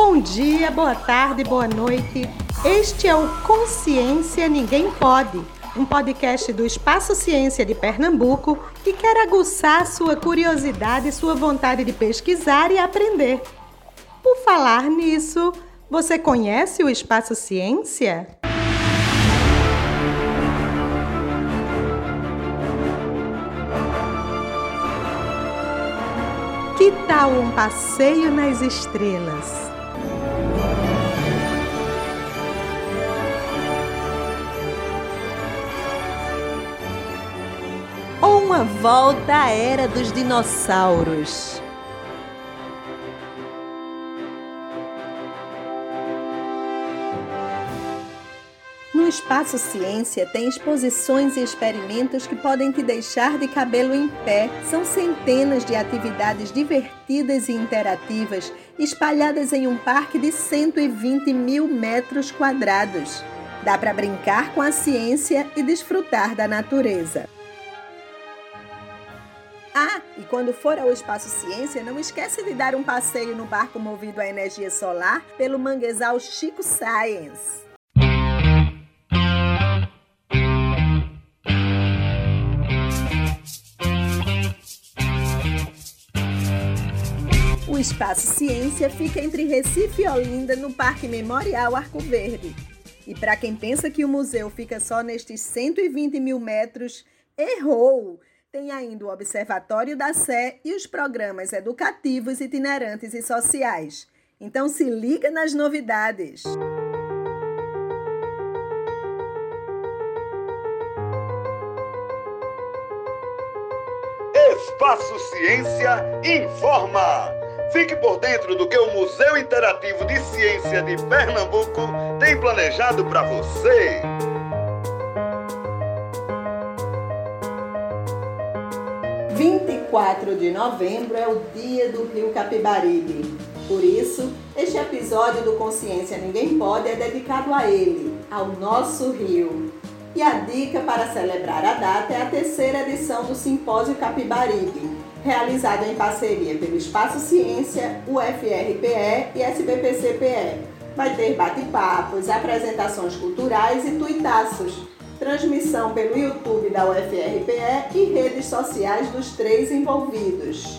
Bom dia, boa tarde, boa noite. Este é o Consciência Ninguém Pode, um podcast do Espaço Ciência de Pernambuco que quer aguçar sua curiosidade e sua vontade de pesquisar e aprender. Por falar nisso, você conhece o Espaço Ciência? Que tal um passeio nas estrelas? Ou uma volta à era dos dinossauros? No Espaço Ciência tem exposições e experimentos que podem te deixar de cabelo em pé. São centenas de atividades divertidas e interativas espalhadas em um parque de 120 mil metros quadrados. Dá para brincar com a ciência e desfrutar da natureza. Ah, e quando for ao Espaço Ciência, não esquece de dar um passeio no barco movido a energia solar pelo manguezal Chico Science. O Espaço Ciência fica entre Recife e Olinda, no Parque Memorial Arco Verde. E para quem pensa que o museu fica só nestes 120 mil metros, errou! Tem ainda o Observatório da Sé e os programas educativos, itinerantes e sociais. Então se liga nas novidades! Espaço Ciência informa! Fique por dentro do que o Museu Interativo de Ciência de Pernambuco tem planejado para você. Vinte e quatro de novembro é o dia do Rio Capibaribe. Por isso, este episódio do Consciência Ninguém Pode é dedicado a ele, ao nosso rio. E a dica para celebrar a data é a terceira edição do Simpósio Capibaribe, realizado em parceria pelo Espaço Ciência, UFRPE e SBPCPE. Vai ter bate-papos, apresentações culturais e tuitaços. Transmissão pelo YouTube da UFRPE e redes sociais dos três envolvidos.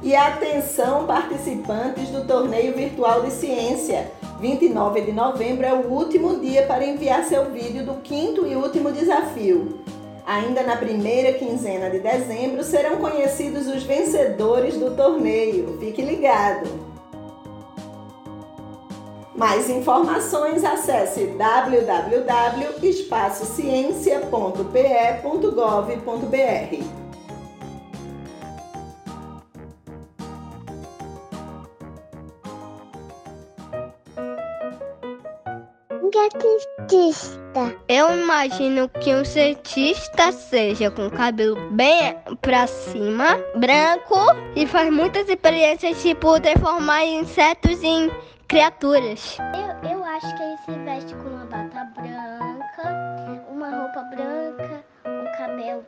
E atenção, participantes do Torneio Virtual de Ciência! 29 de novembro é o último dia para enviar seu vídeo do quinto e último desafio. Ainda na primeira quinzena de dezembro serão conhecidos os vencedores do torneio. Fique ligado! Mais informações acesse www.espacociencia.pe.gov.br. cientista? Eu imagino que um cientista seja com cabelo bem pra cima, branco e faz muitas experiências, tipo transformar insetos em criaturas. Eu, eu acho que ele se veste com uma bata branca, uma roupa branca, um cabelo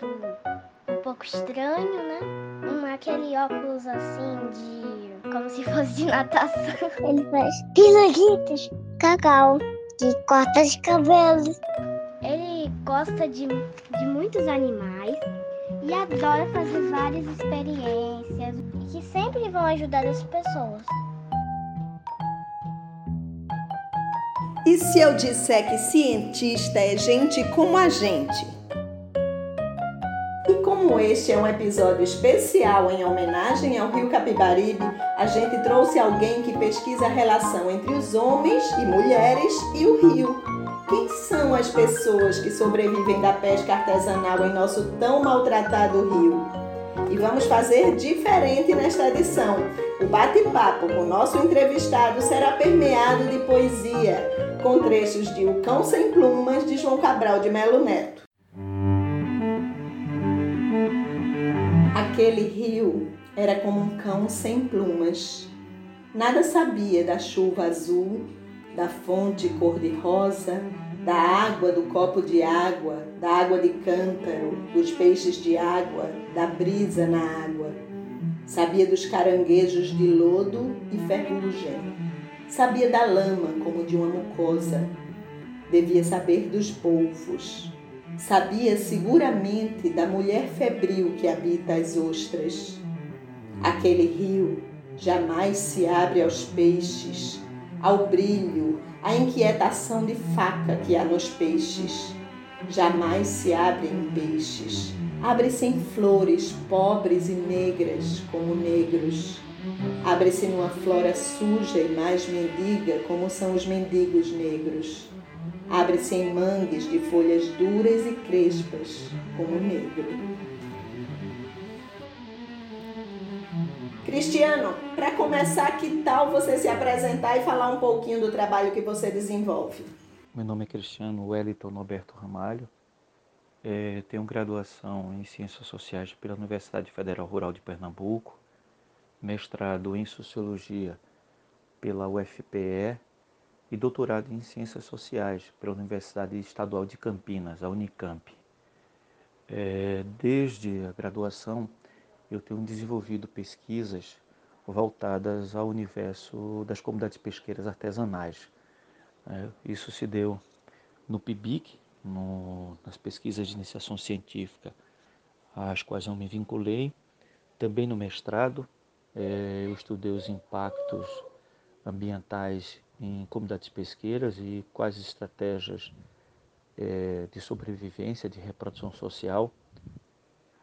um pouco estranho, né? Um, aquele óculos assim de. como se fosse de natação. Ele faz pirulitas, cacau que corta os cabelos. Ele gosta de, de muitos animais e adora fazer várias experiências que sempre vão ajudar as pessoas. E se eu disser que cientista é gente como a gente? E como este é um episódio especial em homenagem ao Rio Capibaribe, a gente trouxe alguém que pesquisa a relação entre os homens e mulheres e o rio. Quem são as pessoas que sobrevivem da pesca artesanal em nosso tão maltratado rio? E vamos fazer diferente nesta edição. O bate-papo com o nosso entrevistado será permeado de poesia, com trechos de O Cão Sem Plumas de João Cabral de Melo Neto. Aquele rio era como um cão sem plumas. Nada sabia da chuva azul, da fonte cor-de-rosa, da água do copo de água, da água de cântaro, dos peixes de água, da brisa na água. Sabia dos caranguejos de lodo e ferrugem. Sabia da lama como de uma mucosa. Devia saber dos polvos. Sabia seguramente da mulher febril que habita as ostras. Aquele rio jamais se abre aos peixes, ao brilho, à inquietação de faca que há nos peixes. Jamais se abre em peixes. Abre-se em flores pobres e negras como negros. Abre-se numa flora suja e mais mendiga como são os mendigos negros. Abre-se em mangues de folhas duras e crespas como negro. Cristiano, para começar, que tal você se apresentar e falar um pouquinho do trabalho que você desenvolve? Meu nome é Cristiano Wellington Norberto Ramalho. É, tenho graduação em Ciências Sociais pela Universidade Federal Rural de Pernambuco, mestrado em Sociologia pela UFPE e doutorado em Ciências Sociais pela Universidade Estadual de Campinas, a Unicamp. É, desde a graduação, eu tenho desenvolvido pesquisas voltadas ao universo das comunidades pesqueiras artesanais. É, isso se deu no PIBIC, no, nas pesquisas de iniciação científica, às quais eu me vinculei. Também no mestrado, é, eu estudei os impactos ambientais em comunidades pesqueiras e quais estratégias é, de sobrevivência, de reprodução social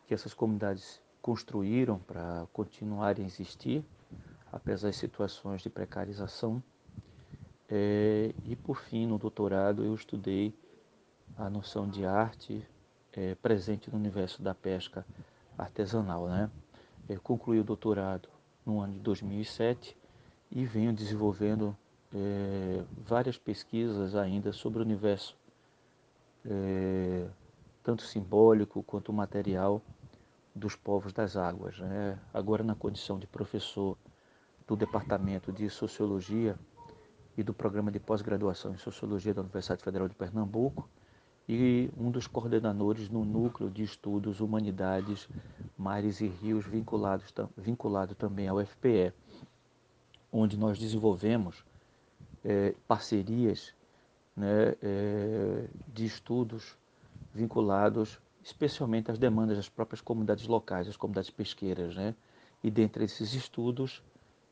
que essas comunidades construíram para continuarem a existir, apesar das situações de precarização. É, e por fim, no doutorado, eu estudei a noção de arte é, presente no universo da pesca artesanal. Né? Eu concluí o doutorado no ano de 2007 e venho desenvolvendo é, várias pesquisas ainda sobre o universo, é, tanto simbólico quanto material, dos povos das águas. Né? Agora, na condição de professor do Departamento de Sociologia e do Programa de Pós-Graduação em Sociologia da Universidade Federal de Pernambuco e um dos coordenadores no Núcleo de Estudos Humanidades, Mares e Rios, vinculado, vinculado também ao FPE, onde nós desenvolvemos é, parcerias né, é, de estudos vinculados especialmente às demandas das próprias comunidades locais, das comunidades pesqueiras. Né? E dentre esses estudos,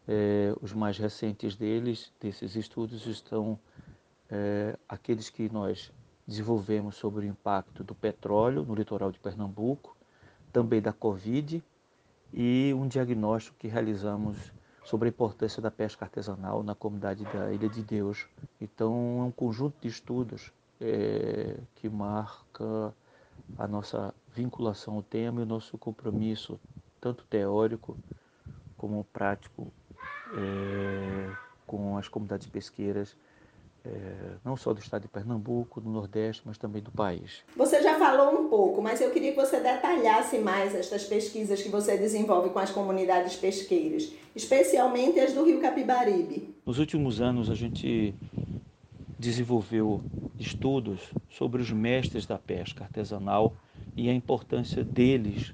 é, os mais recentes deles, desses estudos, estão é, aqueles que nós desenvolvemos sobre o impacto do petróleo no litoral de Pernambuco, também da Covid, e um diagnóstico que realizamos sobre a importância da pesca artesanal na comunidade da Ilha de Deus. Então, é um conjunto de estudos é, que marca a nossa vinculação ao tema e o nosso compromisso, tanto teórico como prático, é, com as comunidades pesqueiras, é, não só do estado de Pernambuco, do Nordeste, mas também do país. Você já falou um pouco, mas eu queria que você detalhasse mais estas pesquisas que você desenvolve com as comunidades pesqueiras, especialmente as do Rio Capibaribe. Nos últimos anos, a gente desenvolveu estudos sobre os mestres da pesca artesanal e a importância deles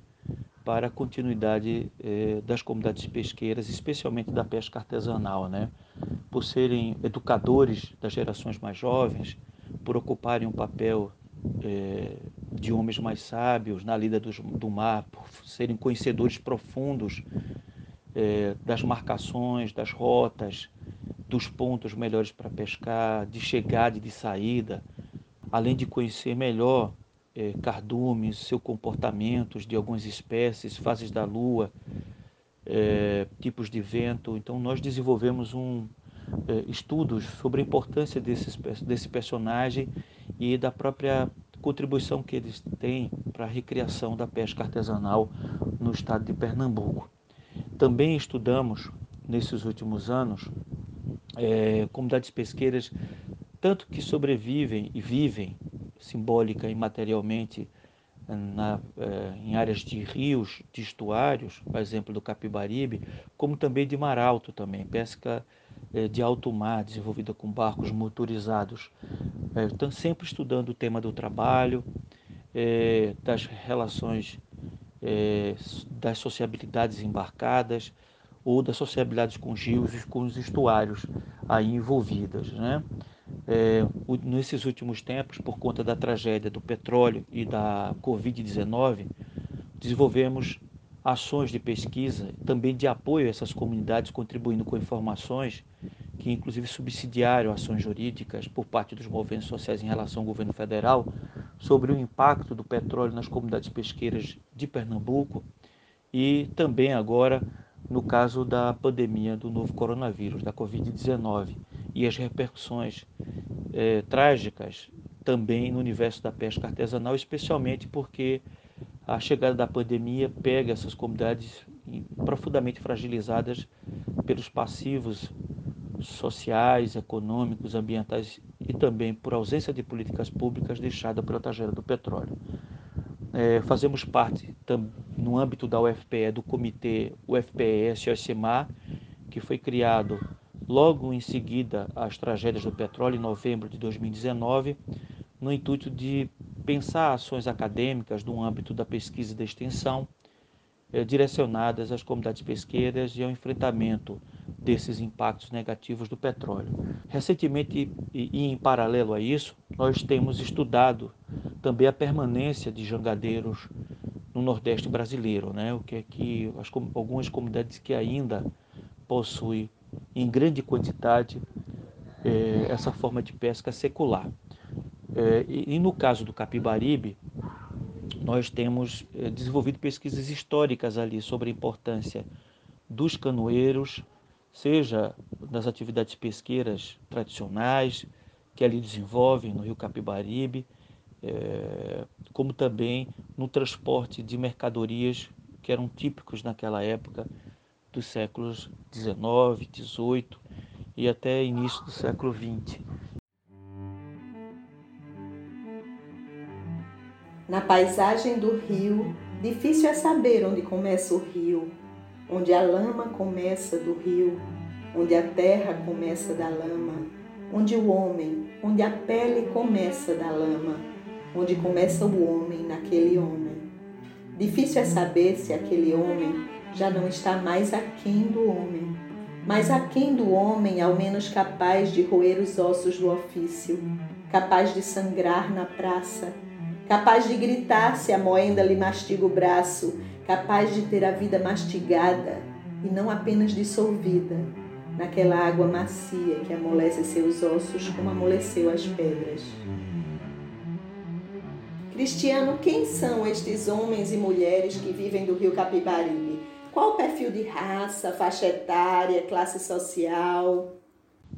para a continuidade eh, das comunidades pesqueiras, especialmente da pesca artesanal, né? Por serem educadores das gerações mais jovens, por ocuparem um papel eh, de homens mais sábios na lida do, do mar, por serem conhecedores profundos eh, das marcações, das rotas, dos pontos melhores para pescar, de chegada e de saída, além de conhecer melhor é, cardumes, seu comportamentos de algumas espécies, fases da lua, é, tipos de vento. Então nós desenvolvemos um é, estudos sobre a importância desses, desse personagem e da própria contribuição que eles têm para a recriação da pesca artesanal no estado de Pernambuco. Também estudamos nesses últimos anos é, comunidades pesqueiras, tanto que sobrevivem e vivem simbólica e materialmente na, é, em áreas de rios, de estuários, por exemplo do Capibaribe, como também de mar alto também, pesca de alto mar, desenvolvida com barcos motorizados. É, estão sempre estudando o tema do trabalho, é, das relações é, das sociabilidades embarcadas ou das sociabilidades com os rios e com os estuários aí envolvidas. Né? É, nesses últimos tempos, por conta da tragédia do petróleo e da Covid-19, desenvolvemos ações de pesquisa, também de apoio a essas comunidades, contribuindo com informações que inclusive subsidiaram ações jurídicas por parte dos movimentos sociais em relação ao governo federal sobre o impacto do petróleo nas comunidades pesqueiras de Pernambuco e também agora no caso da pandemia do novo coronavírus, da Covid-19 e as repercussões é, trágicas também no universo da pesca artesanal, especialmente porque a chegada da pandemia pega essas comunidades profundamente fragilizadas pelos passivos sociais, econômicos, ambientais e também por ausência de políticas públicas deixada pela tragédia do petróleo. É, fazemos parte, tam, no âmbito da UFPE, do comitê UFPE-SOSMA, que foi criado logo em seguida às tragédias do petróleo, em novembro de 2019, no intuito de pensar ações acadêmicas no âmbito da pesquisa e da extensão, é, direcionadas às comunidades pesqueiras e ao enfrentamento desses impactos negativos do petróleo. Recentemente, e em paralelo a isso, nós temos estudado também a permanência de jangadeiros no Nordeste brasileiro, né? o que é que as, algumas comunidades que ainda possuem em grande quantidade é, essa forma de pesca secular. É, e, no caso do Capibaribe, nós temos é, desenvolvido pesquisas históricas ali sobre a importância dos canoeiros, seja nas atividades pesqueiras tradicionais que ali desenvolvem no Rio Capibaribe, é, como também no transporte de mercadorias que eram típicos naquela época dos séculos XIX, XVIII e até início do século XX. Na paisagem do rio, difícil é saber onde começa o rio, onde a lama começa do rio, onde a terra começa da lama, onde o homem, onde a pele começa da lama, onde começa o homem naquele homem. Difícil é saber se aquele homem já não está mais aquém do homem, mas aquém do homem, ao menos capaz de roer os ossos do ofício, capaz de sangrar na praça, capaz de gritar se a moenda lhe mastiga o braço, capaz de ter a vida mastigada e não apenas dissolvida naquela água macia que amolece seus ossos como amoleceu as pedras. Cristiano, quem são estes homens e mulheres que vivem do rio Capibaribe? Qual o perfil de raça, faixa etária, classe social?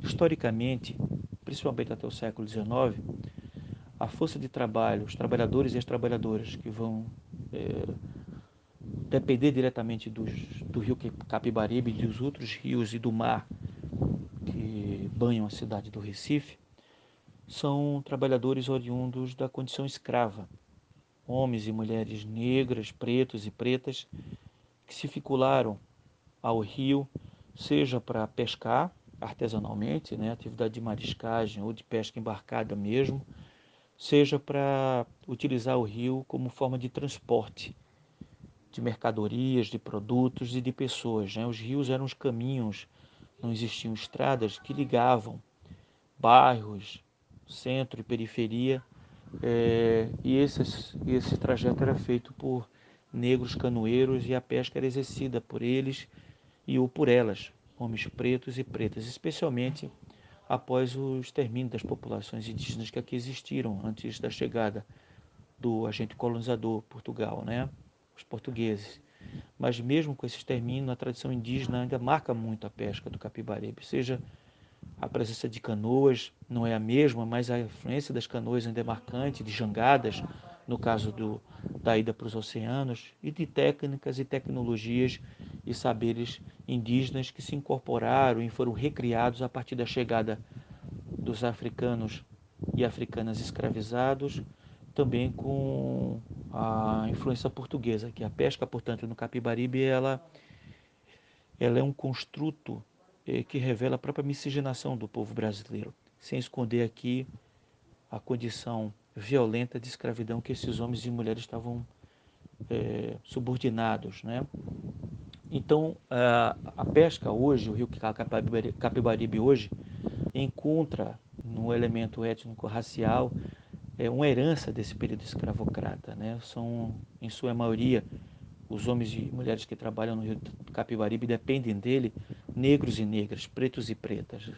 Historicamente, principalmente até o século XIX, a força de trabalho, os trabalhadores e as trabalhadoras que vão é, depender diretamente dos, do rio Capibaribe dos outros rios e do mar que banham a cidade do Recife, são trabalhadores oriundos da condição escrava, homens e mulheres negras, pretos e pretas, que se ficularam ao rio, seja para pescar artesanalmente, né, atividade de mariscagem ou de pesca embarcada mesmo, seja para utilizar o rio como forma de transporte de mercadorias, de produtos e de pessoas. Né? Os rios eram os caminhos, não existiam estradas que ligavam bairros, centro e periferia, é, e esses, esse trajeto era feito por negros canoeiros e a pesca era exercida por eles e ou por elas, homens pretos e pretas, especialmente após o extermínio das populações indígenas que aqui existiram antes da chegada do agente colonizador Portugal, né? os portugueses. Mas mesmo com esse extermínio, a tradição indígena ainda marca muito a pesca do capibaribe, seja a presença de canoas, não é a mesma, mas a influência das canoas ainda é marcante, de jangadas, no caso do, da ida para os oceanos, e de técnicas e tecnologias e saberes indígenas que se incorporaram e foram recriados a partir da chegada dos africanos e africanas escravizados também com a influência portuguesa, que a pesca, portanto, no Capibaribe, ela, ela é um construto eh, que revela a própria miscigenação do povo brasileiro, sem esconder aqui a condição violenta de escravidão que esses homens e mulheres estavam é, subordinados. Né? Então, a, a, pesca hoje, o rio Capibaribe hoje, encontra no elemento étnico-racial é, uma herança desse período escravocrata. Né? São, em sua maioria, os homens e mulheres que trabalham no rio Capibaribe dependem dele, negros e negras, pretos e pretas.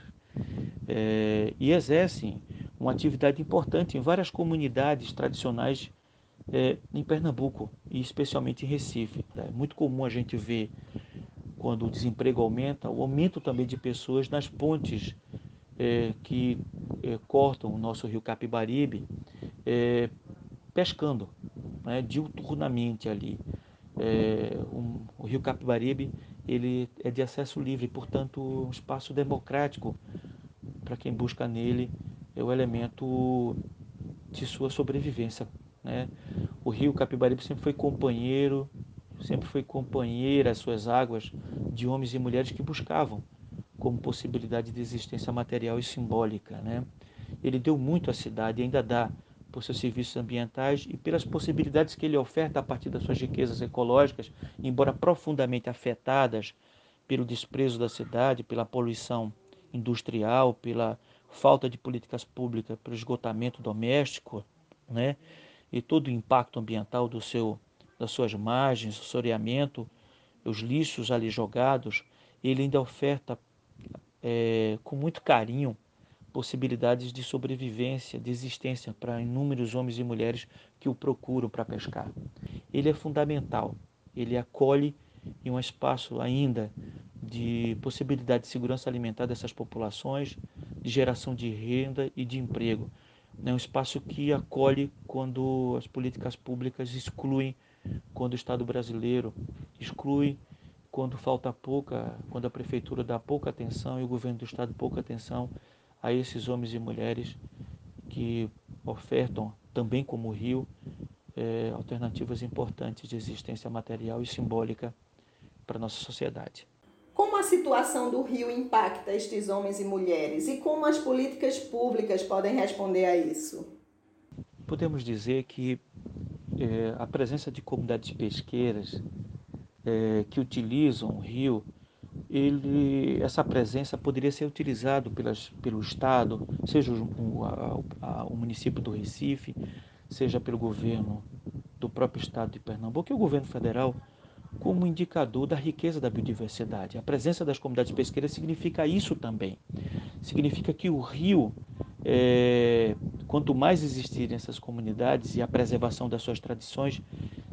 É, e exercem uma atividade importante em várias comunidades tradicionais é, em Pernambuco e especialmente em Recife. É muito comum a gente ver, quando o desemprego aumenta, o aumento também de pessoas nas pontes é, que é, cortam o nosso rio Capibaribe, é, pescando né, diuturnamente ali. É, um, o rio Capibaribe ele é de acesso livre, portanto, um espaço democrático para quem busca nele é o elemento de sua sobrevivência né? O rio Capibaribe sempre foi companheiro, sempre foi companheira às suas águas de homens e mulheres que buscavam como possibilidade de existência material e simbólica. Né? Ele deu muito à cidade e ainda dá por seus serviços ambientais e pelas possibilidades que ele oferta a partir das suas riquezas ecológicas, embora profundamente afetadas pelo desprezo da cidade, pela poluição industrial, pela falta de políticas públicas, pelo esgotamento doméstico, né? e todo o impacto ambiental do seu, das suas margens, o soreamento, os lixos ali jogados, ele ainda oferta é, com muito carinho possibilidades de sobrevivência, de existência para inúmeros homens e mulheres que o procuram para pescar. Ele é fundamental, ele acolhe em um espaço ainda de possibilidade de segurança alimentar dessas populações, de geração de renda e de emprego é um espaço que acolhe quando as políticas públicas excluem, quando o Estado brasileiro exclui, quando falta pouca, quando a prefeitura dá pouca atenção e o governo do Estado pouca atenção a esses homens e mulheres que ofertam, também como o Rio, é, alternativas importantes de existência material e simbólica para a nossa sociedade. Como a situação do Rio impacta estes homens e mulheres e como as políticas públicas podem responder a isso? Podemos dizer que é, a presença de comunidades pesqueiras é, que utilizam o rio, ele, essa presença poderia ser utilizada pelo Estado, seja o, a, a, o município do Recife, seja pelo governo do próprio Estado de Pernambuco e o governo federal como indicador da riqueza da biodiversidade. A presença das comunidades pesqueiras significa isso também. Significa que o rio, é, quanto mais existirem essas comunidades e a preservação das suas tradições,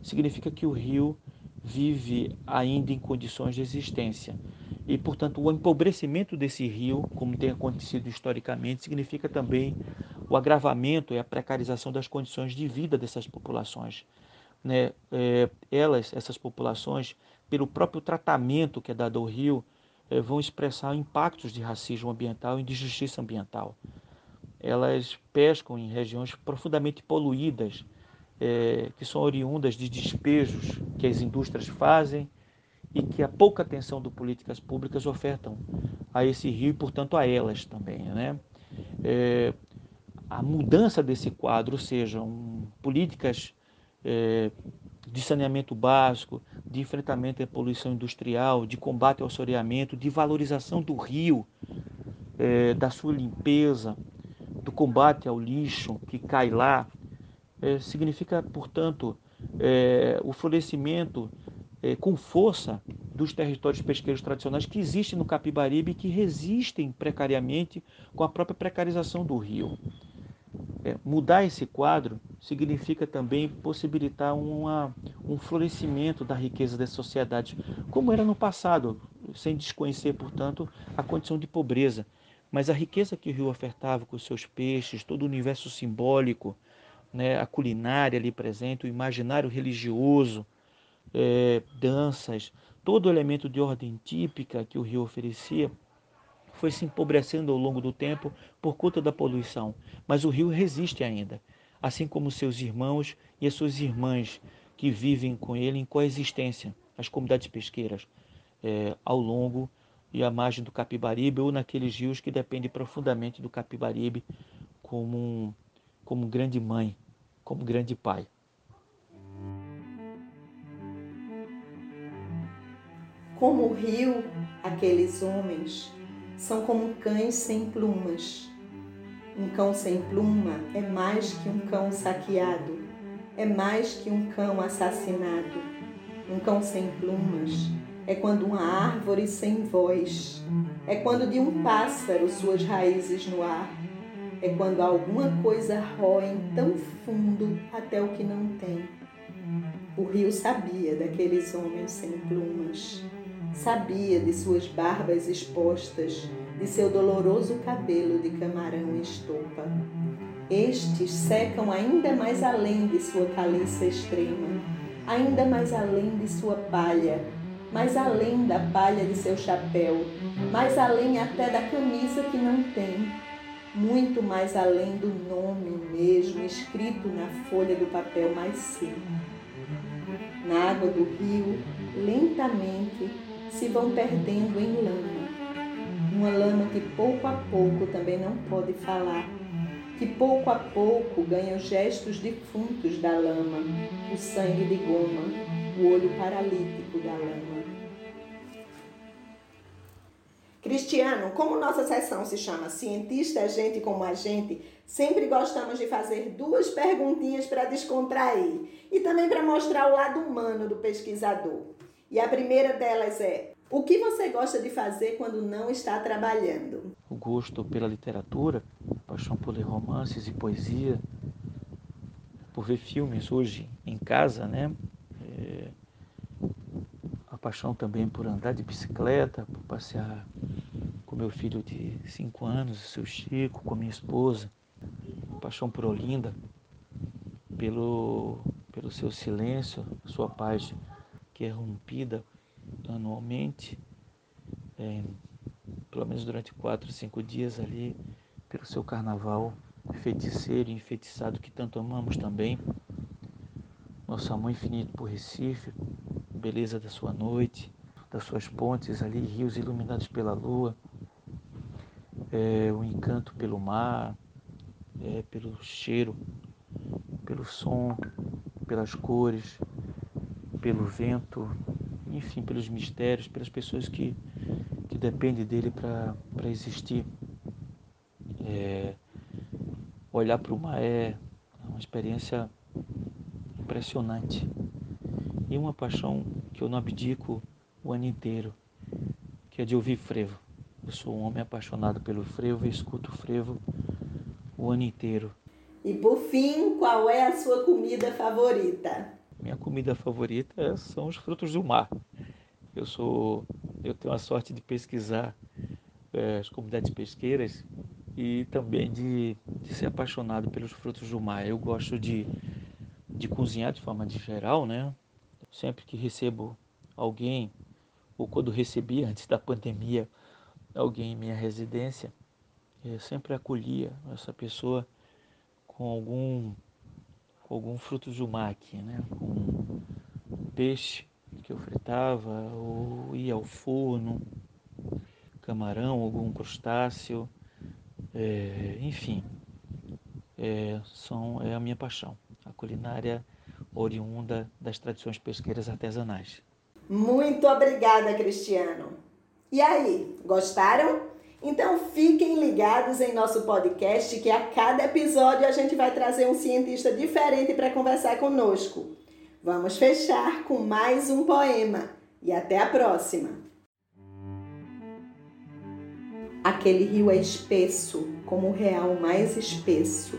significa que o rio vive ainda em condições de existência. E, portanto, o empobrecimento desse rio, como tem acontecido historicamente, significa também o agravamento e a precarização das condições de vida dessas populações né, é, elas, essas populações, pelo próprio tratamento que é dado ao rio, é, vão expressar impactos de racismo ambiental e de justiça ambiental. Elas pescam em regiões profundamente poluídas, é, que são oriundas de despejos que as indústrias fazem e que a pouca atenção de políticas públicas ofertam a esse rio e, portanto, a elas também. Né? É, a mudança desse quadro, ou seja, um, políticas é, de saneamento básico, de enfrentamento à poluição industrial, de combate ao soreamento, de valorização do rio, é, da sua limpeza, do combate ao lixo que cai lá, é, significa, portanto, é, o florescimento é, com força dos territórios pesqueiros tradicionais que existem no Capibaribe e que resistem precariamente com a própria precarização do rio. Mudar esse quadro significa também possibilitar uma, um florescimento da riqueza das sociedades, como era no passado, sem desconhecer, portanto, a condição de pobreza. Mas a riqueza que o rio ofertava com seus peixes, todo o universo simbólico, né, a culinária ali presente, o imaginário religioso, é, danças, todo elemento de ordem típica que o rio oferecia, foi se empobrecendo ao longo do tempo por conta da poluição, mas o rio resiste ainda, assim como seus irmãos e as suas irmãs que vivem com ele em coexistência, as comunidades pesqueiras, é, ao longo e à margem do Capibaribe ou naqueles rios que dependem profundamente do Capibaribe como, um, como grande mãe, como grande pai. Como o rio, aqueles homens são como cães sem plumas. Um cão sem pluma é mais que um cão saqueado, é mais que um cão assassinado. Um cão sem plumas é quando uma árvore sem voz, é quando de um pássaro suas raízes no ar, é quando alguma coisa roem tão fundo até o que não tem. O rio sabia daqueles homens sem plumas. Sabia de suas barbas expostas, de seu doloroso cabelo de camarão e estopa. Estes secam ainda mais além de sua caliça extrema, ainda mais além de sua palha, mais além da palha de seu chapéu, mais além até da camisa que não tem, muito mais além do nome mesmo escrito na folha do papel mais seco. Na água do rio, lentamente, se vão perdendo em lama. Uma lama que pouco a pouco também não pode falar, que pouco a pouco ganha os gestos defuntos da lama, o sangue de goma, o olho paralítico da lama. Cristiano, como nossa sessão se chama Cientista Gente como a Gente, sempre gostamos de fazer duas perguntinhas para descontrair e também para mostrar o lado humano do pesquisador. E a primeira delas é: o que você gosta de fazer quando não está trabalhando? O gosto pela literatura, paixão por ler romances e poesia, por ver filmes hoje em casa, né? Paixão também por andar de bicicleta, por passear com meu filho de 5 anos, o seu Chico, com a minha esposa. Paixão por Olinda, pelo, pelo seu silêncio, sua paz que é rompida anualmente, é, pelo menos durante quatro, cinco dias ali, pelo seu carnaval feiticeiro e enfeitiçado que tanto amamos também. Nosso amor infinito por Recife, beleza da sua noite, das suas pontes ali, rios iluminados pela lua, é, o encanto pelo mar, é, pelo cheiro, pelo som, pelas cores, pelo vento, enfim, pelos mistérios, pelas pessoas que, que dependem dele para existir. É, olhar para o mar é uma experiência impressionante e uma paixão que eu não abdico o ano inteiro, que é de ouvir frevo. Eu sou um homem apaixonado pelo frevo e escuto frevo o ano inteiro. E por fim, qual é a sua comida favorita? Minha comida favorita são os frutos do mar. Eu sou, eu tenho a sorte de pesquisar é, as comunidades pesqueiras e também de, de, ser apaixonado pelos frutos do mar. Eu gosto de, de cozinhar de forma de geral, né? Sempre que recebo alguém, ou quando recebi antes da pandemia alguém em minha residência, eu sempre acolhia essa pessoa com algum algum fruto aqui, né? Com peixe que eu fritava, ou ia ao forno, camarão, algum crustáceo, é, enfim, é, são, é a minha paixão, a culinária oriunda das tradições pesqueiras artesanais. Muito obrigada, Cristiano. E aí, gostaram? Então fiquem ligados em nosso podcast que a cada episódio a gente vai trazer um cientista diferente para conversar conosco. Vamos fechar com mais um poema e até a próxima. Aquele rio é espesso, como o real mais espesso,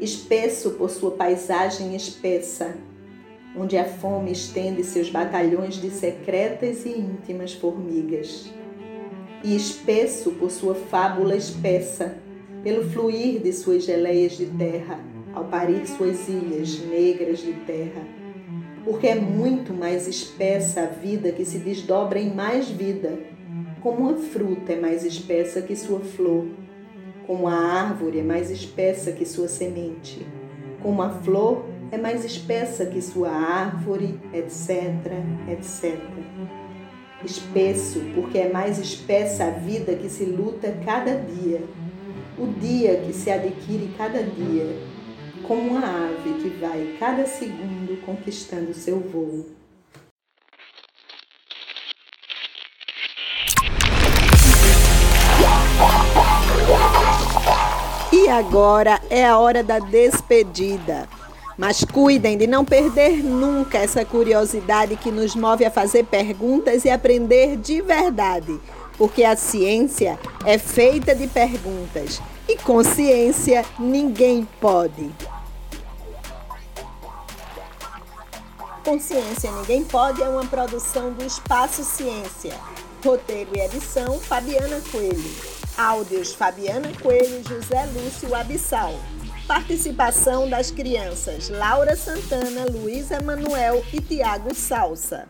espesso por sua paisagem espessa, onde a fome estende seus batalhões de secretas e íntimas formigas e espesso por sua fábula espessa, pelo fluir de suas geleias de terra, ao parir suas ilhas negras de terra. Porque é muito mais espessa a vida que se desdobra em mais vida, como uma fruta é mais espessa que sua flor, como a árvore é mais espessa que sua semente, como a flor é mais espessa que sua árvore, etc, etc. Espesso, porque é mais espessa a vida que se luta cada dia, o dia que se adquire cada dia, como uma ave que vai cada segundo conquistando seu voo. E agora é a hora da despedida. Mas cuidem de não perder nunca essa curiosidade que nos move a fazer perguntas e aprender de verdade, porque a ciência é feita de perguntas e com ciência ninguém pode. Consciência Ninguém Pode é uma produção do Espaço Ciência. Roteiro e edição Fabiana Coelho. Áudios Fabiana Coelho e José Lúcio Abissal. Participação das crianças Laura Santana, Luísa Manuel e Tiago Salsa.